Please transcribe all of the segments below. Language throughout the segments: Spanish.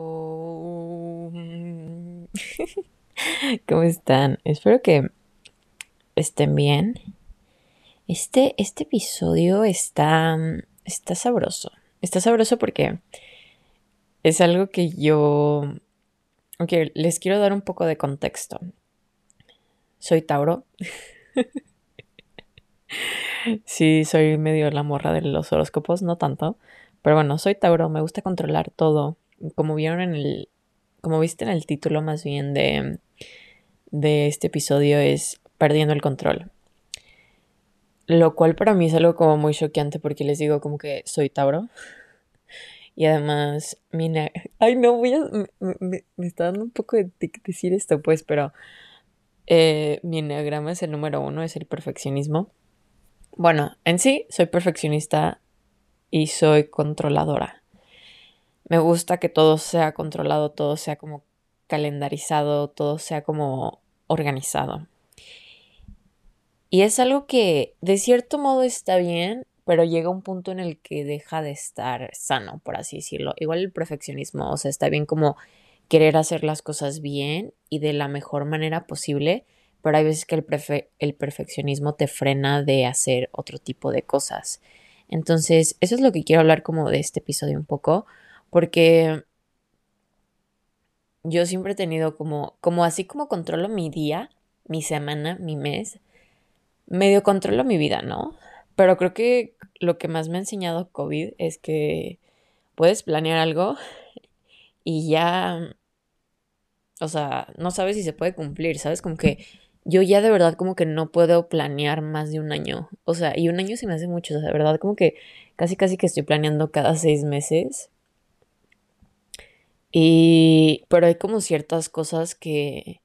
¿Cómo están? Espero que estén bien. Este, este episodio está, está sabroso. Está sabroso porque es algo que yo... Ok, les quiero dar un poco de contexto. Soy Tauro. sí, soy medio la morra de los horóscopos, no tanto. Pero bueno, soy Tauro, me gusta controlar todo. Como vieron en el, como viste en el título más bien de, de este episodio es Perdiendo el control. Lo cual para mí es algo como muy choqueante porque les digo como que soy Tauro. Y además, mira, ay no, voy a, me, está dando un poco de decir esto pues, pero eh, mi enneagrama es el número uno, es el perfeccionismo. Bueno, en sí soy perfeccionista y soy controladora. Me gusta que todo sea controlado, todo sea como calendarizado, todo sea como organizado. Y es algo que de cierto modo está bien, pero llega un punto en el que deja de estar sano, por así decirlo. Igual el perfeccionismo, o sea, está bien como querer hacer las cosas bien y de la mejor manera posible, pero hay veces que el, el perfeccionismo te frena de hacer otro tipo de cosas. Entonces, eso es lo que quiero hablar como de este episodio un poco, porque yo siempre he tenido como, como así como controlo mi día, mi semana, mi mes, medio controlo mi vida, ¿no? Pero creo que lo que más me ha enseñado COVID es que puedes planear algo y ya, o sea, no sabes si se puede cumplir, ¿sabes? Como que yo ya de verdad como que no puedo planear más de un año. O sea, y un año se me hace mucho, o sea, de verdad como que casi casi que estoy planeando cada seis meses. Y, pero hay como ciertas cosas que,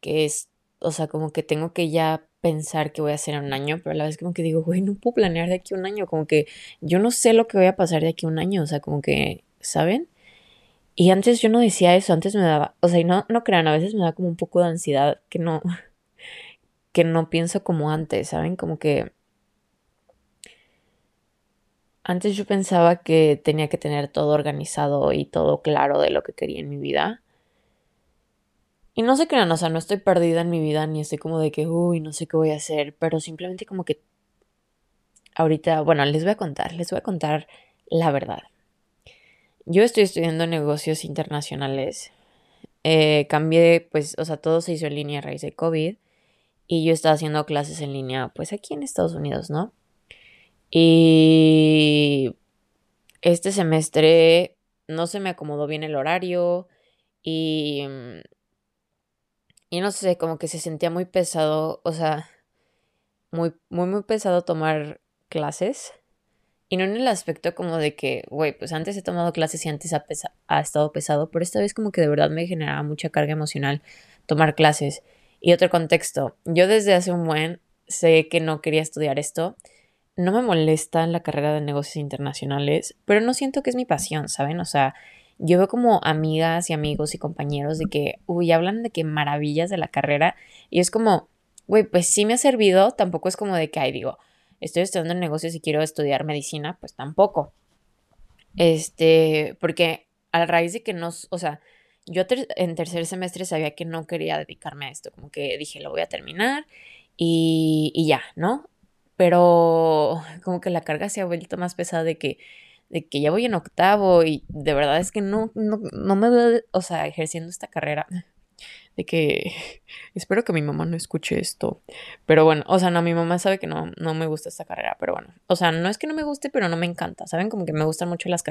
que es, o sea, como que tengo que ya pensar que voy a hacer en un año, pero a la vez como que digo, güey, no puedo planear de aquí un año, como que yo no sé lo que voy a pasar de aquí un año, o sea, como que, ¿saben? Y antes yo no decía eso, antes me daba, o sea, y no, no crean, a veces me da como un poco de ansiedad que no, que no pienso como antes, ¿saben? Como que antes yo pensaba que tenía que tener todo organizado y todo claro de lo que quería en mi vida. Y no se crean, o sea, no estoy perdida en mi vida ni estoy como de que, uy, no sé qué voy a hacer, pero simplemente como que ahorita, bueno, les voy a contar, les voy a contar la verdad. Yo estoy estudiando negocios internacionales. Eh, cambié, pues, o sea, todo se hizo en línea a raíz de COVID. Y yo estaba haciendo clases en línea, pues, aquí en Estados Unidos, ¿no? Y este semestre no se me acomodó bien el horario y, mm, y no sé, como que se sentía muy pesado, o sea, muy, muy, muy pesado tomar clases. Y no en el aspecto como de que, güey, pues antes he tomado clases y antes ha, ha estado pesado, pero esta vez como que de verdad me generaba mucha carga emocional tomar clases. Y otro contexto, yo desde hace un buen sé que no quería estudiar esto no me molesta la carrera de negocios internacionales, pero no siento que es mi pasión, ¿saben? O sea, yo veo como amigas y amigos y compañeros de que, uy, hablan de que maravillas de la carrera y es como, güey, pues sí me ha servido, tampoco es como de que, ay, digo, estoy estudiando negocios y quiero estudiar medicina, pues tampoco. Este, porque a raíz de que no, o sea, yo en tercer semestre sabía que no quería dedicarme a esto, como que dije, lo voy a terminar y, y ya, ¿no? Pero como que la carga se ha vuelto más pesada de que, de que ya voy en octavo y de verdad es que no, no, no me veo, o sea, ejerciendo esta carrera. De que espero que mi mamá no escuche esto. Pero bueno, o sea, no, mi mamá sabe que no, no me gusta esta carrera, pero bueno. O sea, no es que no me guste, pero no me encanta. ¿Saben? Como que me gustan mucho las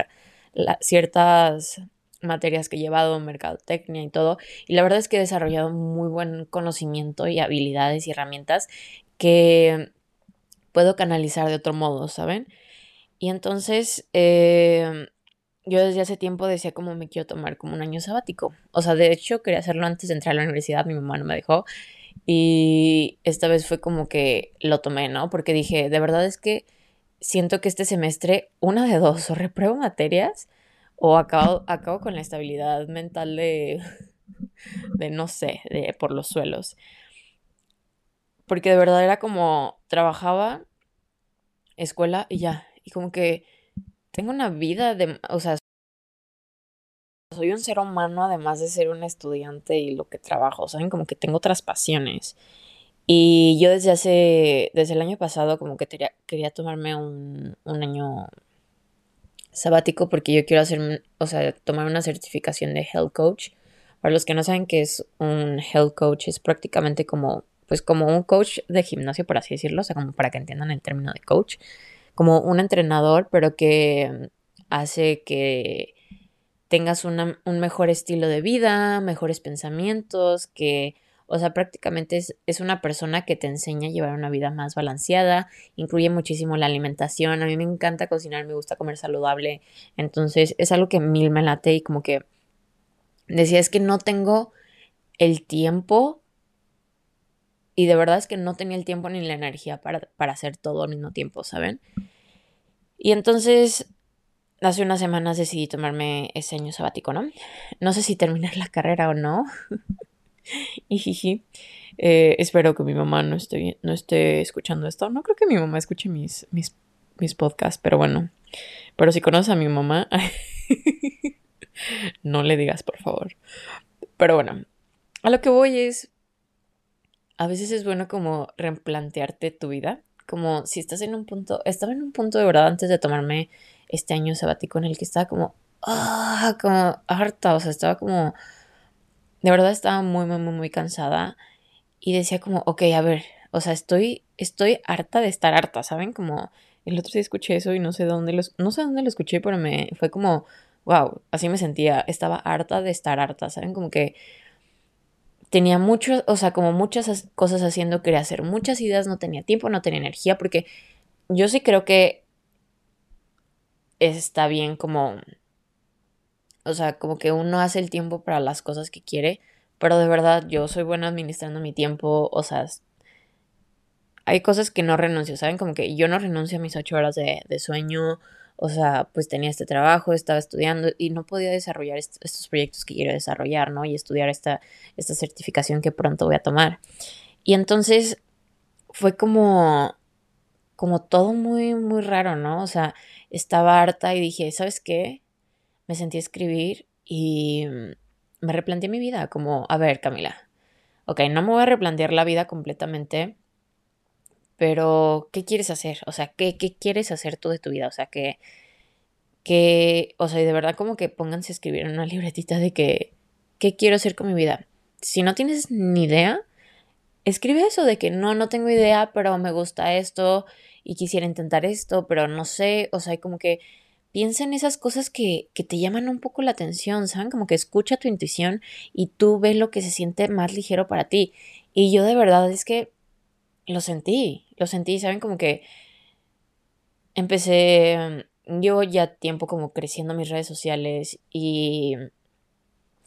ciertas materias que he llevado, mercadotecnia y todo. Y la verdad es que he desarrollado muy buen conocimiento y habilidades y herramientas que puedo canalizar de otro modo, ¿saben? Y entonces em, yo desde hace tiempo decía como me quiero tomar como un año sabático. O sea, de hecho quería hacerlo antes de entrar a la universidad, mi mamá no me dejó. Y esta vez fue como que lo tomé, ¿no? Porque dije, de verdad es que siento que este semestre, una de dos, o repruebo materias o acabo, acabo con la estabilidad mental de, de no sé, de por los suelos porque de verdad era como trabajaba, escuela y ya. Y como que tengo una vida de, o sea, soy un ser humano además de ser un estudiante y lo que trabajo, ¿saben? Como que tengo otras pasiones. Y yo desde hace, desde el año pasado como que quería, tomarme un, un año sabático porque yo quiero hacer, o sea, tomar una certificación de health coach. Para los que no saben qué es un health coach, es prácticamente como, pues como un coach de gimnasio, por así decirlo, o sea, como para que entiendan el término de coach, como un entrenador, pero que hace que tengas un mejor estilo de vida, mejores pensamientos, que, o sea, prácticamente es, es, una persona que te enseña a llevar una vida más balanceada, incluye muchísimo la alimentación, a mí me encanta cocinar, me gusta comer saludable, entonces es algo que mil me late y como que decía, es que no tengo el tiempo y de verdad es que no tenía el tiempo ni la energía para, para hacer todo al mismo tiempo, ¿saben? Y entonces hace unas semanas decidí tomarme ese año sabático, ¿no? No sé si terminar la carrera o no. y eh, espero que mi mamá no esté, no esté escuchando esto. No creo que mi mamá escuche mis, mis, mis podcasts, pero bueno. Pero si conoces a mi mamá, no le digas, por favor. Pero bueno, a lo que voy es, a veces es bueno como replantearte tu vida. Como si estás en un punto, estaba en un punto de verdad antes de tomarme este año sabático en el que estaba como, ah, como harta, o sea, estaba como, de verdad estaba muy, muy, muy, muy cansada y decía como, ok, a ver, o sea, estoy, estoy harta de estar harta, ¿saben? Como el otro día escuché eso y no sé dónde lo, no sé dónde lo escuché, pero me fue como, wow, así me sentía, estaba harta de estar harta, ¿saben? Como que tenía mucho, o sea, como muchas cosas haciendo, quería hacer muchas ideas, no tenía tiempo, no tenía energía, porque yo sí creo que está bien como, o sea, como que uno hace el tiempo para las cosas que quiere, pero de verdad yo soy buena administrando mi tiempo, o sea, hay cosas que no renuncio, ¿saben? Como que yo no renuncio a mis ocho horas de, sueño, o sea, pues tenía este trabajo, estaba estudiando y no podía desarrollar estos proyectos que quiero desarrollar, ¿no? Y estudiar esta, esta certificación que pronto voy a tomar. Y entonces fue como, como todo muy, muy raro, ¿no? O sea, estaba harta y dije, ¿sabes qué? Me sentí a escribir y me replanteé mi vida, como, a ver, Camila, ok, no me voy a replantear la vida completamente, pero ¿qué quieres hacer? O sea, ¿qué, qué quieres hacer tú de tu vida? O sea, que, que, o sea, de verdad como que pónganse a escribir en una libretita de que, ¿qué quiero hacer con mi vida? Si no tienes ni idea, escribe eso de que no, no tengo idea, pero me gusta esto y quisiera intentar esto, pero no sé, o sea, como que piensa en esas cosas que, que te llaman un poco la atención, ¿saben? Como que escucha tu intuición y tú ves lo que se siente más ligero para ti. Y yo de verdad es que lo sentí, lo sentí, ¿saben? Como que empecé, yo ya tiempo como creciendo mis redes sociales y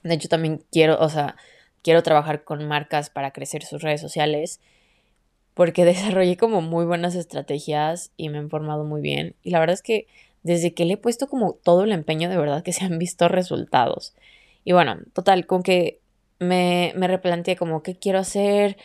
de hecho también quiero, o sea, quiero trabajar con marcas para crecer sus redes sociales porque desarrollé como muy buenas estrategias y me he informado muy bien. Y la verdad es que desde que le he puesto como todo el empeño de verdad que se han visto resultados. Y bueno, total, con que me, me replanteé como qué quiero hacer,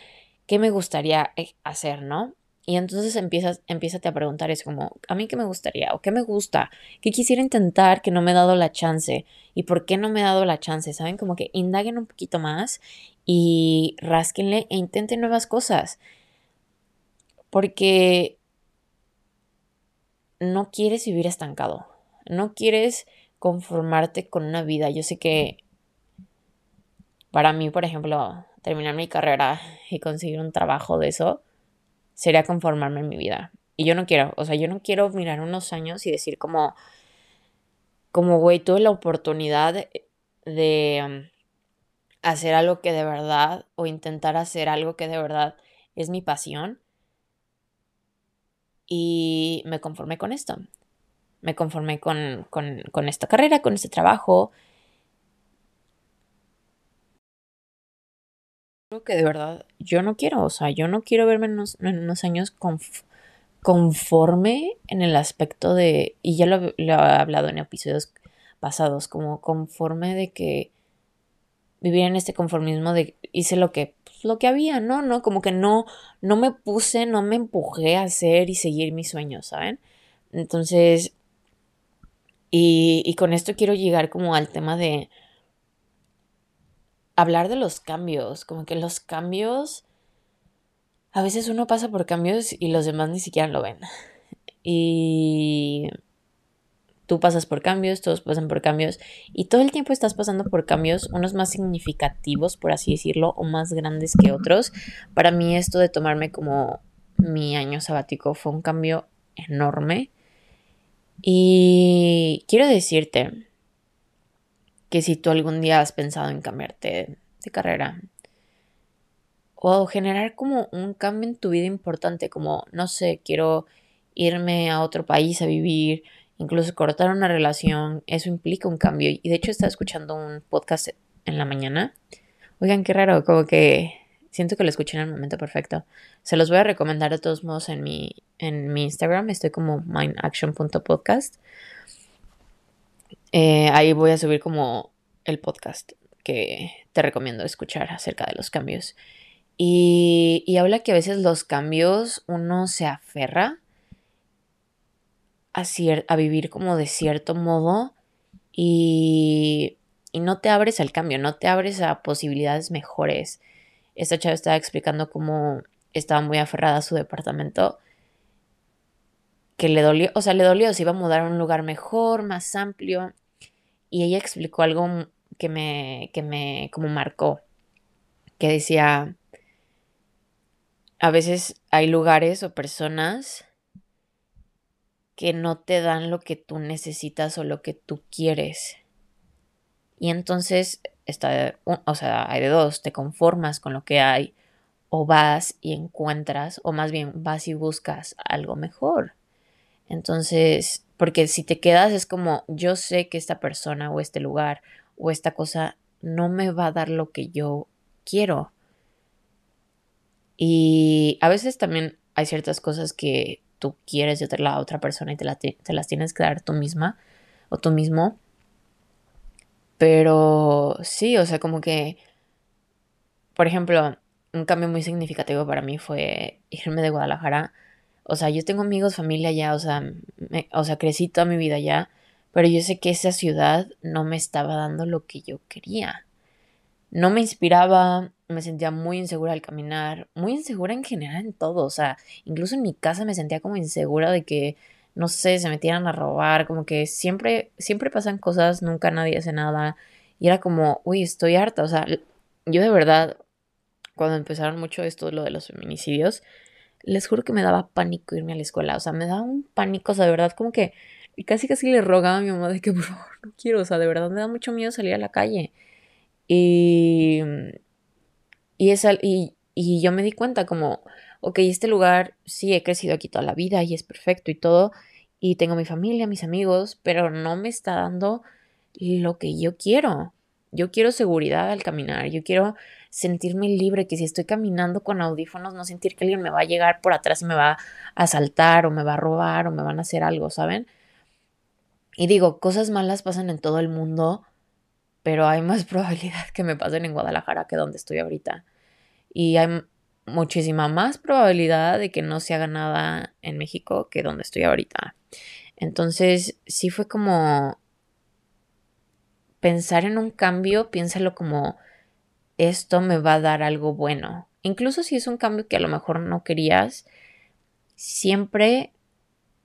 qué me gustaría eh, hacer, ¿no? Y entonces empiezas, a preguntar, es como, ¿a mí qué me gustaría? ¿O qué me gusta? ¿Qué quisiera intentar que no me he dado la chance? ¿Y por qué no me he dado la chance? ¿Saben? Como que indaguen un poquito más y rásquenle e intenten nuevas cosas porque no quieres vivir estancado, no quieres conformarte con una vida. Yo sé que para mí, por ejemplo, terminar mi carrera y conseguir un trabajo de eso sería conformarme en mi vida. Y yo no quiero, o sea, yo no quiero mirar unos años y decir como, como, güey, tuve la oportunidad de um, hacer algo que de verdad, o intentar hacer algo que de verdad es mi pasión y me conformé con esto. Me conformé con, esta carrera, con este trabajo. Creo que de verdad yo no quiero, o sea, yo no quiero verme en unos, años conforme en el aspecto de, y ya lo, lo, he hablado en episodios pasados, como conforme de que vivir en este conformismo de hice lo que lo que había, ¿no? ¿no? Como que no, no me puse, no me empujé a hacer y seguir mis sueños, ¿saben? Entonces, y, y con esto quiero llegar como al tema de, hablar de los cambios, como que los cambios, a veces uno pasa por cambios y los demás ni siquiera lo ven. Y tú pasas por cambios, todos pasan por cambios y todo el tiempo estás pasando por cambios, unos más significativos, por así decirlo, o más grandes que otros. Para mí esto de tomarme como mi año sabático fue un cambio enorme. Y quiero decirte que si tú algún día has pensado en cambiarte de carrera o generar como un cambio en tu vida importante, como, no sé, quiero irme a otro país a vivir, incluso cortar una relación, eso implica un cambio. Y de hecho estaba escuchando un podcast en la mañana. Oigan, qué raro, como que siento que lo escuché en el momento perfecto. Se los voy a recomendar de todos modos en mi, en mi Instagram, estoy como mindaction.podcast. Eh, ahí voy a subir como el podcast que te recomiendo escuchar acerca de los cambios. Y, y habla que a veces los cambios uno se aferra a, a vivir como de cierto modo y, y no te abres al cambio, no te abres a posibilidades mejores. Esta chava estaba explicando cómo estaba muy aferrada a su departamento que le dolió, o sea, le dolió, se iba a mudar a un lugar mejor, más amplio. Y ella explicó algo que me, que me como marcó, que decía, a veces hay lugares o personas que no te dan lo que tú necesitas o lo que tú quieres. Y entonces, está, o sea, hay de dos, te conformas con lo que hay o vas y encuentras, o más bien vas y buscas algo mejor. Entonces, porque si te quedas es como, yo sé que esta persona o este lugar o esta cosa no me va a dar lo que yo quiero. Y a veces también hay ciertas cosas que tú quieres de la otra persona y te, te las tienes que dar tú misma o tú mismo. Pero sí, o sea, como que, por ejemplo, un cambio muy significativo para mí fue irme de Guadalajara o sea, yo tengo amigos, familia allá, o sea, o sea, crecí toda mi vida allá, pero yo sé que esa ciudad no me estaba dando lo que yo quería. No me inspiraba, me sentía muy insegura al caminar, muy insegura en general en todo, o sea, incluso en mi casa me sentía como insegura de que, no sé, se metieran a robar, como que siempre, siempre pasan cosas, nunca nadie hace nada, y era como, uy, estoy harta, o sea, yo de verdad, cuando empezaron mucho esto, lo de los feminicidios, les juro que me daba pánico irme a la escuela. O sea, me daba un pánico, o sea, de verdad, como que casi casi le rogaba a mi mamá de que por favor no quiero. O sea, de verdad me da mucho miedo salir a la calle. Y. Y, esa, y, y yo me di cuenta como, ok, este lugar sí he crecido aquí toda la vida y es perfecto y todo. Y tengo mi familia, mis amigos, pero no me está dando lo que yo quiero. Yo quiero seguridad al caminar, yo quiero sentirme libre, que si estoy caminando con audífonos, no sentir que alguien me va a llegar por atrás y me va a asaltar o me va a robar o me van a hacer algo, ¿saben? Y digo, cosas malas pasan en todo el mundo, pero hay más probabilidad que me pasen en Guadalajara que donde estoy ahorita. Y hay muchísima más probabilidad de que no se haga nada en México que donde estoy ahorita. Entonces, sí fue como pensar en un cambio, piénsalo como esto me va a dar algo bueno. Incluso si es un cambio que a lo mejor no querías, siempre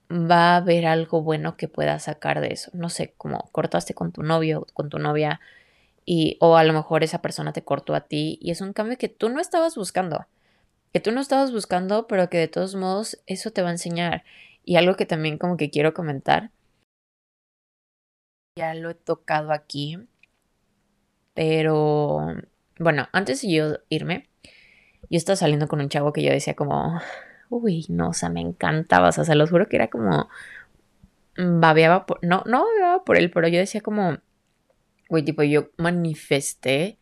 va a haber algo bueno que puedas sacar de eso. No sé, como cortaste con tu novio, con tu novia, y, o a lo mejor esa persona te cortó a ti, y es un cambio que tú no estabas buscando. Que tú no estabas buscando, pero que de todos modos eso te va a enseñar. Y algo que también como que quiero comentar. Ya lo he tocado aquí. Pero bueno, antes de yo irme, yo estaba saliendo con un chavo que yo decía como, uy, no, o sea, me encantaba, o sea, se los juro que era como, babeaba por, no, no babeaba por él, pero yo decía como, uy, tipo, yo manifesté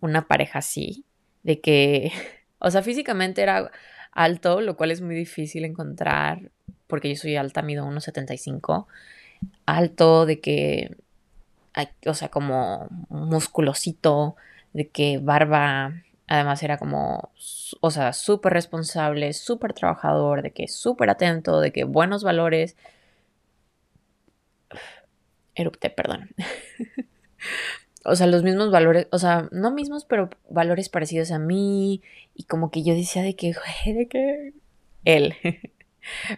una pareja así, de que, o sea, físicamente era alto, lo cual es muy difícil encontrar, porque yo soy alta, mido 1,75, alto, de que, o sea, como musculosito, de que Barba además era como, o sea, súper responsable, súper trabajador, de que súper atento, de que buenos valores. Erupté, perdón. o sea, los mismos valores, o sea, no mismos, pero valores parecidos a mí. Y como que yo decía de que, de que él.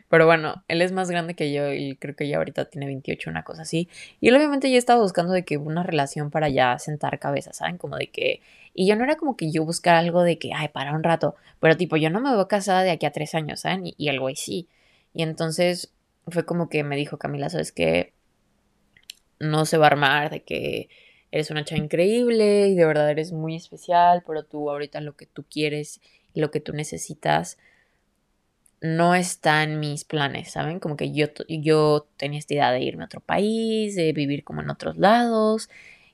Pero bueno, él es más grande que yo y creo que ya ahorita tiene 28, una cosa así. Y obviamente ya estaba buscando de que una relación para ya sentar cabeza, ¿saben? Como de que... Y yo no era como que yo buscara algo de que, ay, para un rato. Pero tipo, yo no me veo casada de aquí a tres años, ¿saben? Y, y el güey sí. Y entonces fue como que me dijo Camila, ¿sabes qué? No se va a armar de que eres una chava increíble y de verdad eres muy especial, pero tú ahorita lo que tú quieres y lo que tú necesitas no está en mis planes, ¿saben? Como que yo, yo tenía esta idea de irme a otro país, de vivir como en otros lados.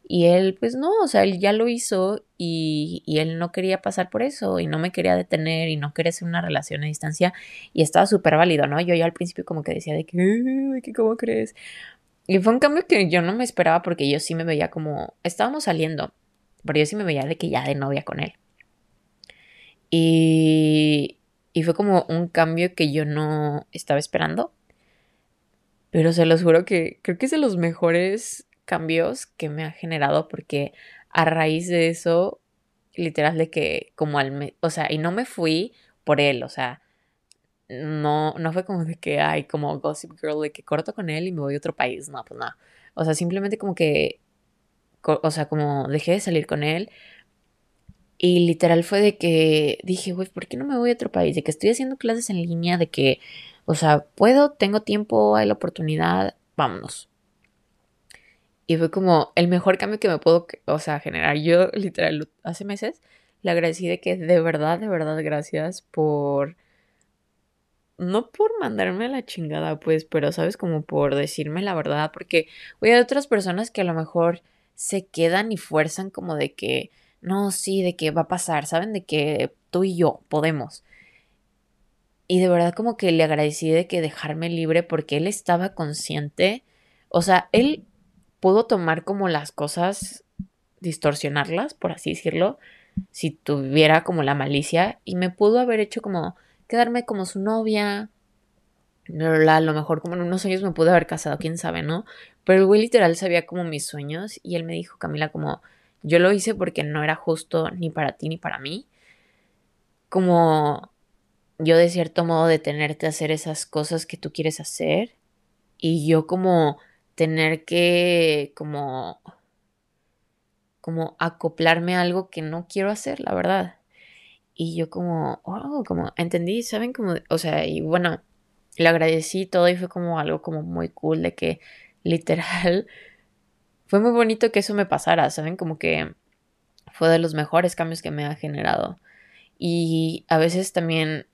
Y él, pues no, o sea, él ya lo hizo y, y él no quería pasar por eso y no me quería detener y no quería hacer una relación a distancia y estaba súper válido, ¿no? Yo ya al principio como que decía de que, de que, ¿cómo crees? Y fue un cambio que yo no me esperaba porque yo sí me veía como, estábamos saliendo, pero yo sí me veía de que ya de novia con él. Y, y fue como un cambio que yo no estaba esperando. Pero se los juro que creo que es de los mejores cambios que me ha generado porque a raíz de eso, literal de que como al... o sea, y no me fui por él, o sea, no, no fue como de que, hay como Gossip Girl, de que corto con él y me voy a otro país, no, pues no. O sea, simplemente como que, o sea, como dejé de salir con él, y literal fue de que dije, güey, ¿por qué no me voy a otro país? De que estoy haciendo clases en línea, de que, o sea, puedo, tengo tiempo, hay la oportunidad, vámonos. Y fue como el mejor cambio que me puedo, o sea, generar. Yo literal hace meses le agradecí de que de verdad, de verdad, gracias por... No por mandarme a la chingada, pues, pero sabes, como por decirme la verdad, porque, güey, hay otras personas que a lo mejor se quedan y fuerzan como de que no, sí, de que va a pasar, ¿saben? De que tú y yo podemos. Y de verdad como que le agradecí de que dejarme libre porque él estaba consciente, o sea, él pudo tomar como las cosas, distorsionarlas, por así decirlo, si tuviera como la malicia y me pudo haber hecho como quedarme como su novia. A lo mejor como en unos años me pude haber casado, quién sabe, ¿no? Pero el güey literal sabía como mis sueños y él me dijo, Camila, como yo lo hice porque no era justo ni para ti ni para mí. Como yo de cierto modo detenerte a hacer esas cosas que tú quieres hacer y yo como tener que como como acoplarme a algo que no quiero hacer, la verdad. Y yo como, oh, como entendí, ¿saben? Como, o sea, y bueno, le agradecí todo y fue como algo como muy cool de que literal fue muy bonito que eso me pasara, ¿saben? Como que fue de los mejores cambios que me ha generado. Y a veces también,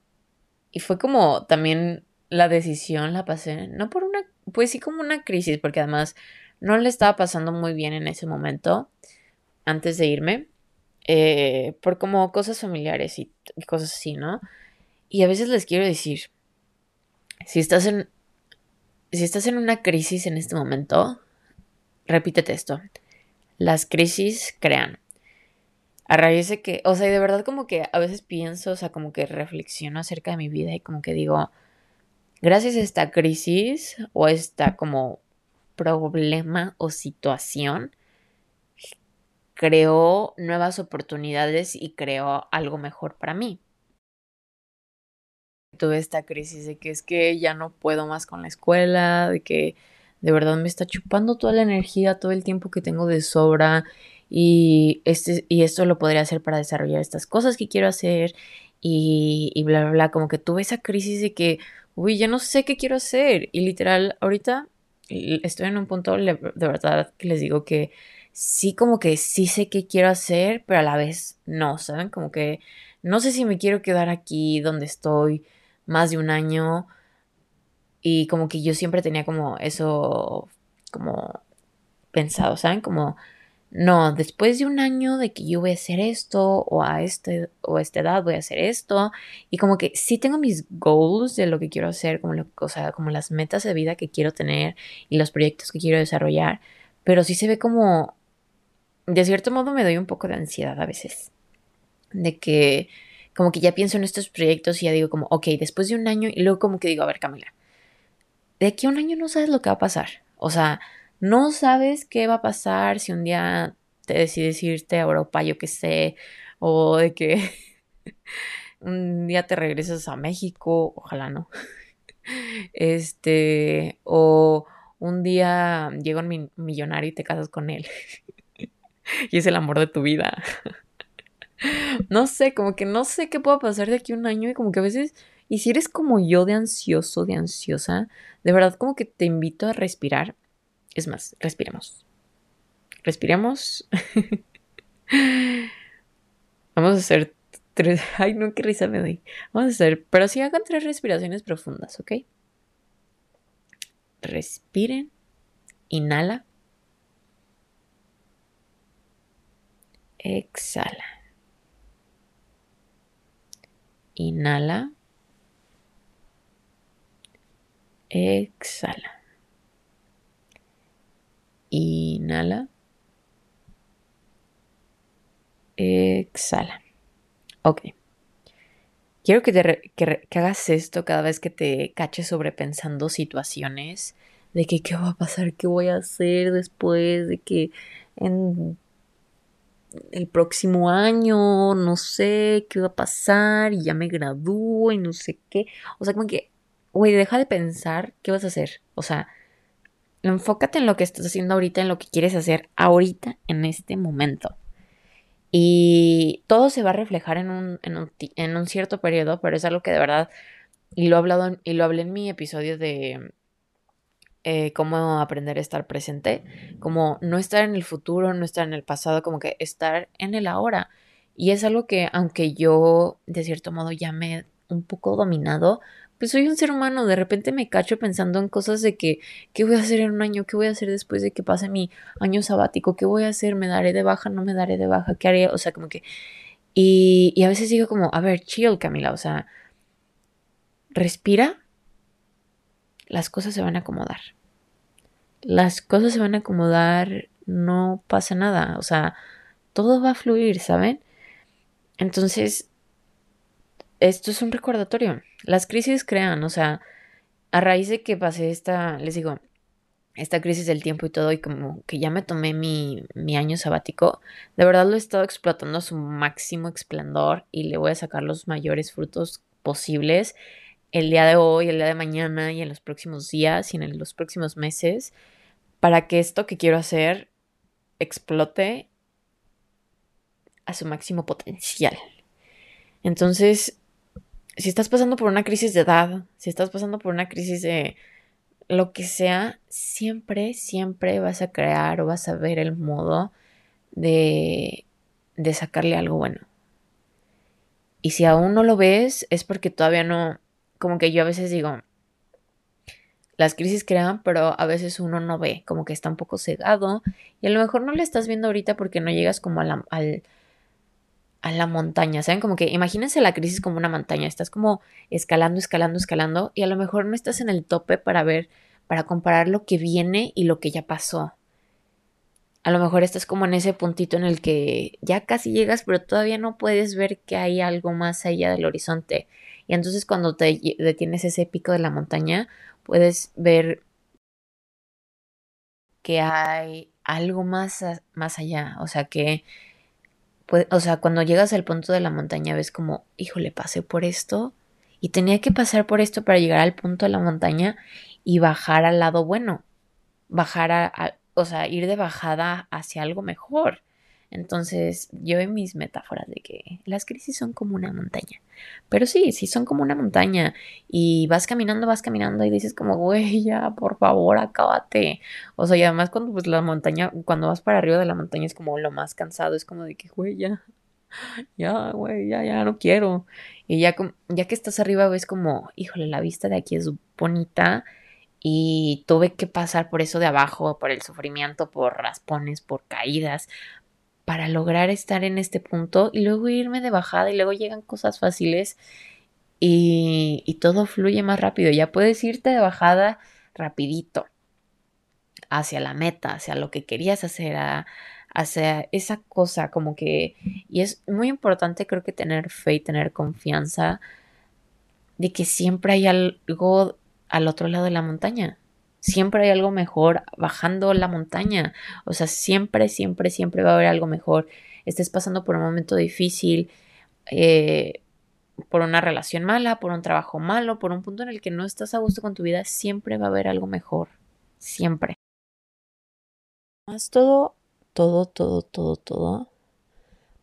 y fue como también la decisión la pasé, no por una, pues sí como una crisis, porque además no le estaba pasando muy bien en ese momento, antes de irme, eh, por como cosas familiares y, y cosas así, ¿no? Y a veces les quiero decir, si estás en, si estás en una crisis en este momento, repítete esto. Las crisis crean. A raíz de que, o sea, y de verdad como que a veces pienso, o sea, como que reflexiono acerca de mi vida y como que digo, gracias a esta crisis o esta como problema o situación, creó nuevas oportunidades y creó algo mejor para mí. Tuve esta crisis de que es que ya no puedo más con la escuela, de que de verdad me está chupando toda la energía, todo el tiempo que tengo de sobra y, este, y esto lo podría hacer para desarrollar estas cosas que quiero hacer y, y bla, bla, bla, como que tuve esa crisis de que, uy, ya no sé qué quiero hacer y literal, ahorita estoy en un punto de verdad que les digo que sí como que sí sé qué quiero hacer, pero a la vez no, ¿saben? Como que no sé si me quiero quedar aquí donde estoy más de un año y como que yo siempre tenía como eso, como pensado, ¿saben? Como, no, después de un año de que yo voy a hacer esto, o a, este, o esta edad voy a hacer esto, y como que sí tengo mis goals de lo que quiero hacer, como, lo, o sea, como las metas de vida que quiero tener y los proyectos que quiero desarrollar, pero sí se ve como, de cierto modo me doy un poco de ansiedad a veces, de que como que ya pienso en estos proyectos y ya digo como, ok, después de un año, y luego como que digo, a ver, Camila, de aquí a un año no sabes lo que va a pasar. O sea, no sabes qué va a pasar si un día te decides irte a Europa, yo qué sé, o de que un día te regresas a México, ojalá no. Este, o un día llega un millonario y te casas con él. y es el amor de tu vida. no sé, como que no sé qué pueda pasar de aquí a un año y como que a veces, y si eres como yo de ansioso, de ansiosa, de verdad como que te invito a respirar. Es más, respiremos. Respiremos. Vamos a hacer tres. Ay, no, qué risa me doy. Vamos a hacer. Pero sí hagan tres respiraciones profundas, ¿ok? Respiren. Inhala. Exhala. Inhala. Exhala. Inhala. Exhala. Ok. Quiero que, te que, hagas esto cada vez que te caches sobrepensando situaciones de que qué va a pasar, qué voy a hacer después, de que en el próximo año, no sé qué va a pasar y ya me gradúo y no sé qué. O sea, como que, güey, deja de pensar qué vas a hacer. O sea, enfócate en lo que estás haciendo ahorita, en lo que quieres hacer ahorita, en este momento. Y todo se va a reflejar en un, en un, cierto periodo, pero es algo que de verdad, y lo he hablado y lo hablé en mi episodio de eh, cómo aprender a estar presente, como no estar en el futuro, no estar en el pasado, como que estar en el ahora. Y es algo que, aunque yo de cierto modo ya me he un poco dominado, pues soy un ser humano, de repente me cacho pensando en cosas de que, ¿qué voy a hacer en un año? ¿Qué voy a hacer después de que pase mi año sabático? ¿Qué voy a hacer? ¿Me daré de baja? ¿No me daré de baja? ¿Qué haré? O sea, como que... Y, y a veces digo como, a ver, chill, Camila, o sea, respira, las cosas se van a acomodar. Las cosas se van a acomodar, no pasa nada, o sea, todo va a fluir, ¿saben? Entonces, esto es un recordatorio las crisis crean, o sea, a raíz de que pasé esta, les digo, esta crisis del tiempo y todo, y como que ya me tomé mi, mi año sabático, de verdad lo he estado explotando a su máximo esplendor y le voy a sacar los mayores frutos posibles el día de hoy, el día de mañana y en los próximos días y en los próximos meses para que esto que quiero hacer explote a su máximo potencial. Entonces, si estás pasando por una crisis de edad, si estás pasando por una crisis de lo que sea, siempre, siempre vas a crear o vas a ver el modo de, de sacarle algo bueno. Y si aún no lo ves, es porque todavía no, como que yo a veces digo, las crisis crean, pero a veces uno no ve, como que está un poco cegado y a lo mejor no le estás viendo ahorita porque no llegas como al, a la montaña, ¿saben? Como que imagínense la crisis como una montaña, estás como escalando, escalando, escalando y a lo mejor no estás en el tope para ver, para comparar lo que viene y lo que ya pasó. A lo mejor estás como en ese puntito en el que ya casi llegas, pero todavía no puedes ver que hay algo más allá del horizonte. Y entonces cuando te detienes ese pico de la montaña, puedes ver que hay algo más, más allá. O sea, que pues, o sea, cuando llegas al punto de la montaña ves como, híjole, pasé por esto y tenía que pasar por esto para llegar al punto de la montaña y bajar al lado bueno, bajar a o sea, ir de bajada hacia algo mejor. Entonces, yo en mis metáforas de que las crisis son como una montaña. Pero sí, sí son como una montaña. Y vas caminando, vas caminando y dices como, güey, ya, por favor, acábate. O sea, y además cuando pues la montaña, cuando vas para arriba de la montaña es como lo más cansado. Es como de que, güey, ya, ya, güey, ya, ya, no quiero. Y ya, ya que estás arriba ves como, híjole, la vista de aquí es bonita. Y tuve que pasar por eso de abajo, por el sufrimiento, por raspones, por caídas, para lograr estar en este punto y luego irme de bajada y luego llegan cosas fáciles y, todo fluye más rápido. Ya puedes irte de bajada rapidito hacia la meta, hacia lo que querías hacer, hacia esa cosa como que... Y es muy importante creo que tener fe y tener confianza de que siempre hay algo al otro lado de la montaña. Siempre hay algo mejor bajando la montaña. O sea, siempre, siempre, siempre va a haber algo mejor. Estés pasando por un momento difícil, eh, por una relación mala, por un trabajo malo, por un punto en el que no estás a gusto con tu vida, siempre va a haber algo mejor. Siempre. Más todo, todo, todo, todo, todo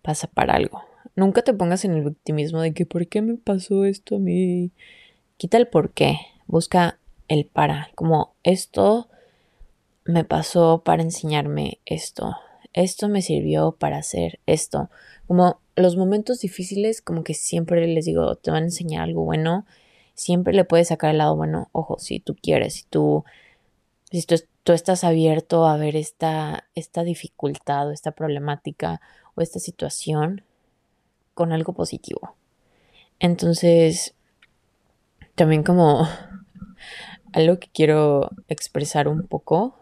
pasa para algo. Nunca te pongas en el victimismo de que ¿por qué me pasó esto a mí? Quita el por qué. Busca el para. Como esto me pasó para enseñarme esto. Esto me sirvió para hacer esto. Como los momentos difíciles, como que siempre les digo, te van a enseñar algo bueno. Siempre le puedes sacar el lado bueno. Ojo, si tú quieres, si tú, si tú, tú estás abierto a ver esta, esta dificultad o esta problemática o esta situación, con algo positivo. Entonces, también como algo que quiero expresar un poco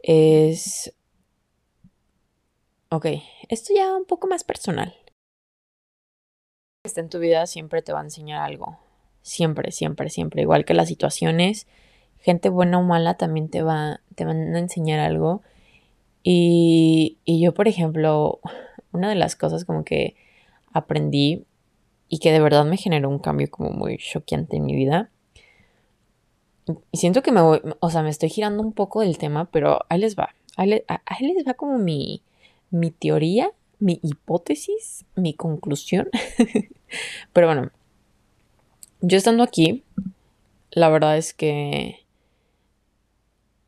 es... Ok, esto ya un poco más personal. Está en tu vida siempre te va a enseñar algo. Siempre, siempre, siempre. Igual que las situaciones, gente buena o mala también te, va, te van a enseñar algo. Y, y yo, por ejemplo, una de las cosas como que aprendí y que de verdad me generó un cambio como muy choqueante en mi vida. Y siento que me voy, o sea, me estoy girando un poco del tema, pero ahí les va. Ahí, les, va como mi, mi teoría, mi hipótesis, mi conclusión. pero bueno, yo estando aquí, la verdad es que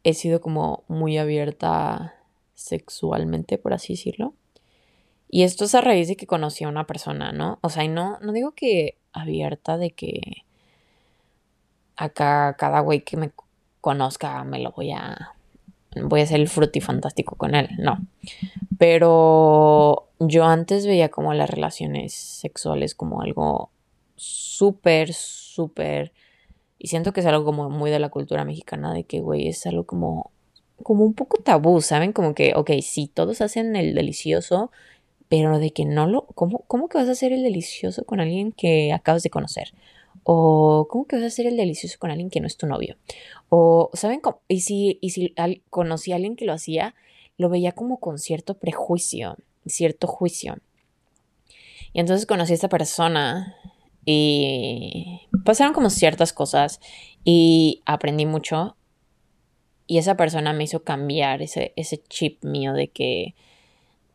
he sido como muy abierta sexualmente, por así decirlo. Y esto es a raíz de que conocí a una persona, ¿no? O sea, no, no digo que abierta de que acá cada güey que me conozca me lo voy a voy a hacer el frutifantástico con él, no. Pero yo antes veía como las relaciones sexuales como algo súper, súper... Y siento que es algo como muy de la cultura mexicana, de que, güey, es algo como, como un poco tabú, ¿saben? Como que, ok, sí, todos hacen el delicioso, pero de que no lo, ¿cómo, ¿cómo que vas a hacer el delicioso con alguien que acabas de conocer? O ¿cómo que vas a hacer el delicioso con alguien que no es tu novio? O, ¿saben cómo? Y si, y si conocí a alguien que lo hacía, lo veía como con cierto prejuicio, cierto juicio. Y entonces conocí a esta persona y pasaron como ciertas cosas y aprendí mucho. Y esa persona me hizo cambiar ese, ese chip mío de que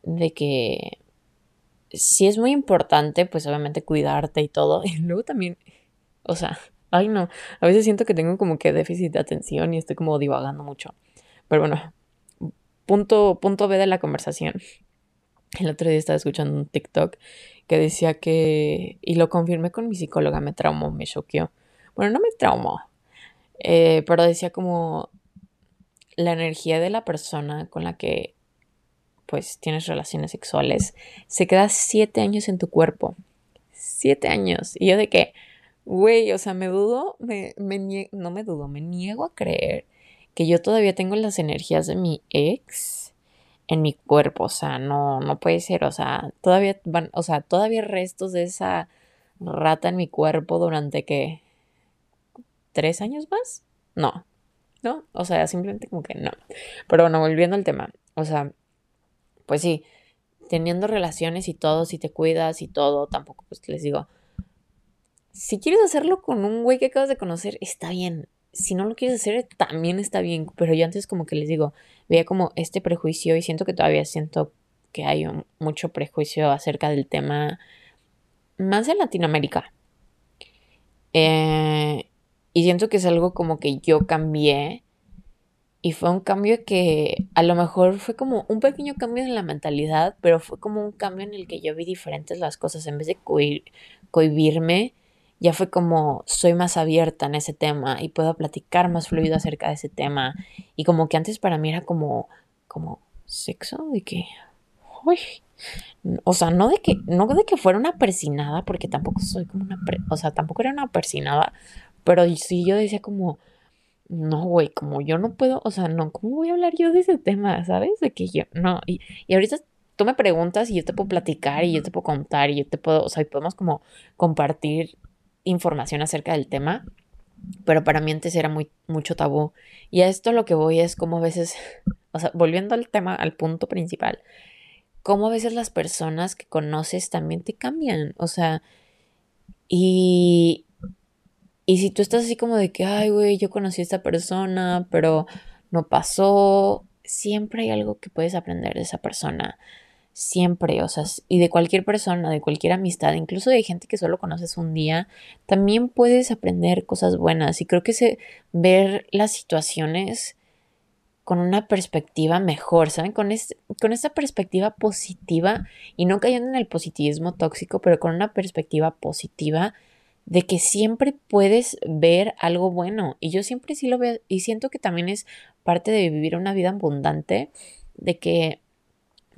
de que sí es muy importante, pues obviamente cuidarte y todo. Y luego también, o sea, ay no, a veces siento que tengo como que déficit de atención y estoy como divagando mucho. Pero bueno, punto, punto B de la conversación. El otro día estaba escuchando un TikTok que decía que, y lo confirmé con mi psicóloga, me traumó, me choqueó. Bueno, no me traumó, eh, pero decía como la energía de la persona con la que pues tienes relaciones sexuales, se queda siete años en tu cuerpo. Siete años. Y yo de que, güey, o sea, me dudo, me, me no me dudo, me niego a creer que yo todavía tengo las energías de mi ex en mi cuerpo. O sea, no, no puede ser. O sea, todavía van, o sea, todavía restos de esa rata en mi cuerpo durante que tres años más. No, no, o sea, simplemente como que no. Pero bueno, volviendo al tema, o sea, pues sí, teniendo relaciones y todo, si te cuidas y todo, tampoco pues les digo, si quieres hacerlo con un güey que acabas de conocer, está bien. Si no lo quieres hacer, también está bien. Pero yo antes como que les digo, veía como este prejuicio y siento que todavía siento que hay mucho prejuicio acerca del tema más en Latinoamérica. Eh, y siento que es algo como que yo cambié y fue un cambio que a lo mejor fue como un pequeño cambio en la mentalidad, pero fue como un cambio en el que yo vi diferentes las cosas. En vez de cohibirme, ya fue como soy más abierta en ese tema y puedo platicar más fluido acerca de ese tema. Y como que antes para mí era como, como sexo, de que, uy, o sea, no de que, no de que fuera una persinada, porque tampoco soy como una, o sea, tampoco era una persinada, pero sí yo decía como, no, güey, como yo no puedo, o sea, no, ¿cómo voy a hablar yo de ese tema, sabes? De que yo, no, y, y ahorita tú me preguntas y yo te puedo platicar y yo te puedo contar y yo te puedo, o sea, podemos como compartir información acerca del tema, pero para mí antes era muy, mucho tabú. Y a esto lo que voy es como a veces, o sea, volviendo al tema, al punto principal, cómo a veces las personas que conoces también te cambian, o sea, y, y si tú estás así como de que, ay, güey, yo conocí a esta persona, pero no pasó, siempre hay algo que puedes aprender de esa persona siempre, o sea, y de cualquier persona, de cualquier amistad, incluso de gente que solo conoces un día, también puedes aprender cosas buenas y creo que se, ver las situaciones con una perspectiva mejor, ¿saben? Con, con esta perspectiva positiva y no cayendo en el positivismo tóxico, pero con una perspectiva positiva de que siempre puedes ver algo bueno. Y yo siempre sí lo veo y siento que también es parte de vivir una vida abundante, de que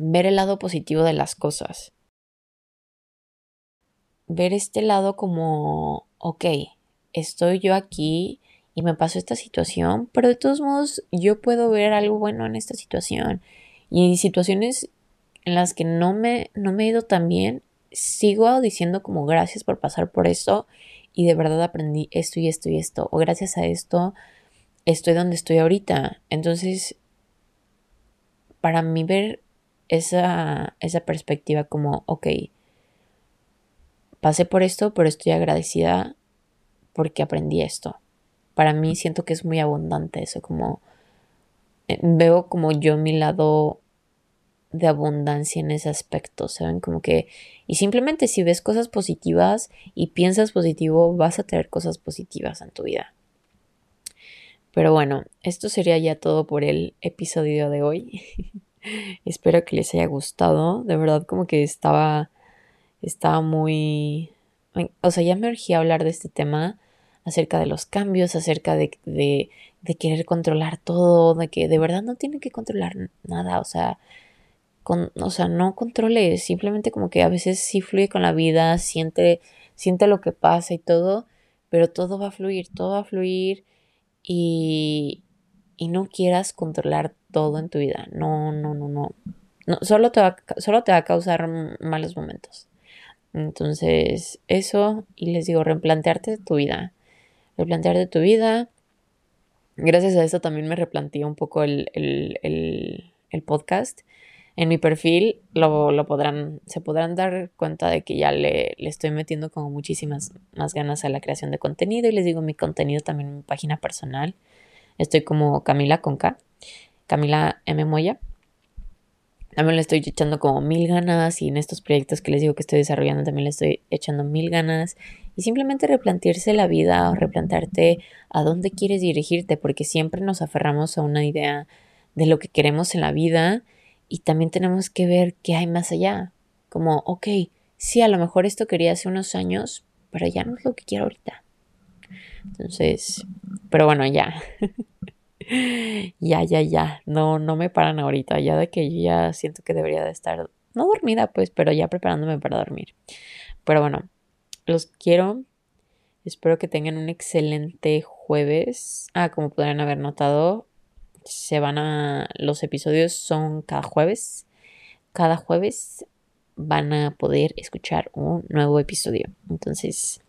ver el lado positivo de las cosas. Ver este lado como, ok, estoy yo aquí y me pasó esta situación, pero de todos modos yo puedo ver algo bueno en esta situación. Y en situaciones en las que no me, no me he ido tan bien, sigo diciendo como gracias por pasar por eso y de verdad aprendí esto y esto y esto. O gracias a esto estoy donde estoy ahorita. Entonces, para mí ver esa, esa perspectiva como, ok, pasé por esto, pero estoy agradecida porque aprendí esto. Para mí siento que es muy abundante eso, como eh, veo como yo mi lado de abundancia en ese aspecto, ¿saben? Como que, y simplemente si ves cosas positivas y piensas positivo, vas a tener cosas positivas en tu vida. Pero bueno, esto sería ya todo por el episodio de hoy. Espero que les haya gustado. De verdad, como que estaba. Estaba muy. O sea, ya me urgía hablar de este tema acerca de los cambios, acerca de, de, de, querer controlar todo, de que de verdad no tienen que controlar nada, o sea, con, o sea, no controle, simplemente como que a veces sí fluye con la vida, siente, siente lo que pasa y todo, pero todo va a fluir, todo va a fluir y, y no quieras controlar todo en tu vida. No, no, no, no. solo, te va, solo te va a causar malos momentos. Entonces, eso, y les digo, replantearte tu vida. Replantearte tu vida. Gracias a eso también me replanteé un poco el, podcast. En mi perfil lo, podrán, se podrán dar cuenta de que ya le, le, estoy metiendo como muchísimas más ganas a la creación de contenido. Y les digo, mi contenido también en mi página personal. Estoy como Camila con K, Camila M. Moya. También le estoy echando como mil ganas y en estos proyectos que les digo que estoy desarrollando también le estoy echando mil ganas. Y simplemente replantearse la vida o replantearte a dónde quieres dirigirte, porque siempre nos aferramos a una idea de lo que queremos en la vida y también tenemos que ver qué hay más allá. Como, ok, sí, a lo mejor esto quería hace unos años, pero ya no es lo que quiero ahorita. Entonces, pero bueno, ya. ya, ya, ya. No, no me paran ahorita. Ya de que yo ya siento que debería de estar, no dormida, pues, pero ya preparándome para dormir. Pero bueno, los quiero. Espero que tengan un excelente jueves. Ah, como podrán haber notado, se van a. Los episodios son cada jueves. Cada jueves van a poder escuchar un nuevo episodio. Entonces,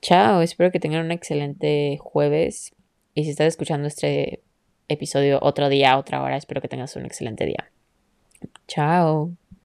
chao. Espero que tengan un excelente jueves. Y si estás escuchando este episodio otro día, otra hora. Espero que tengas un excelente día. Chao.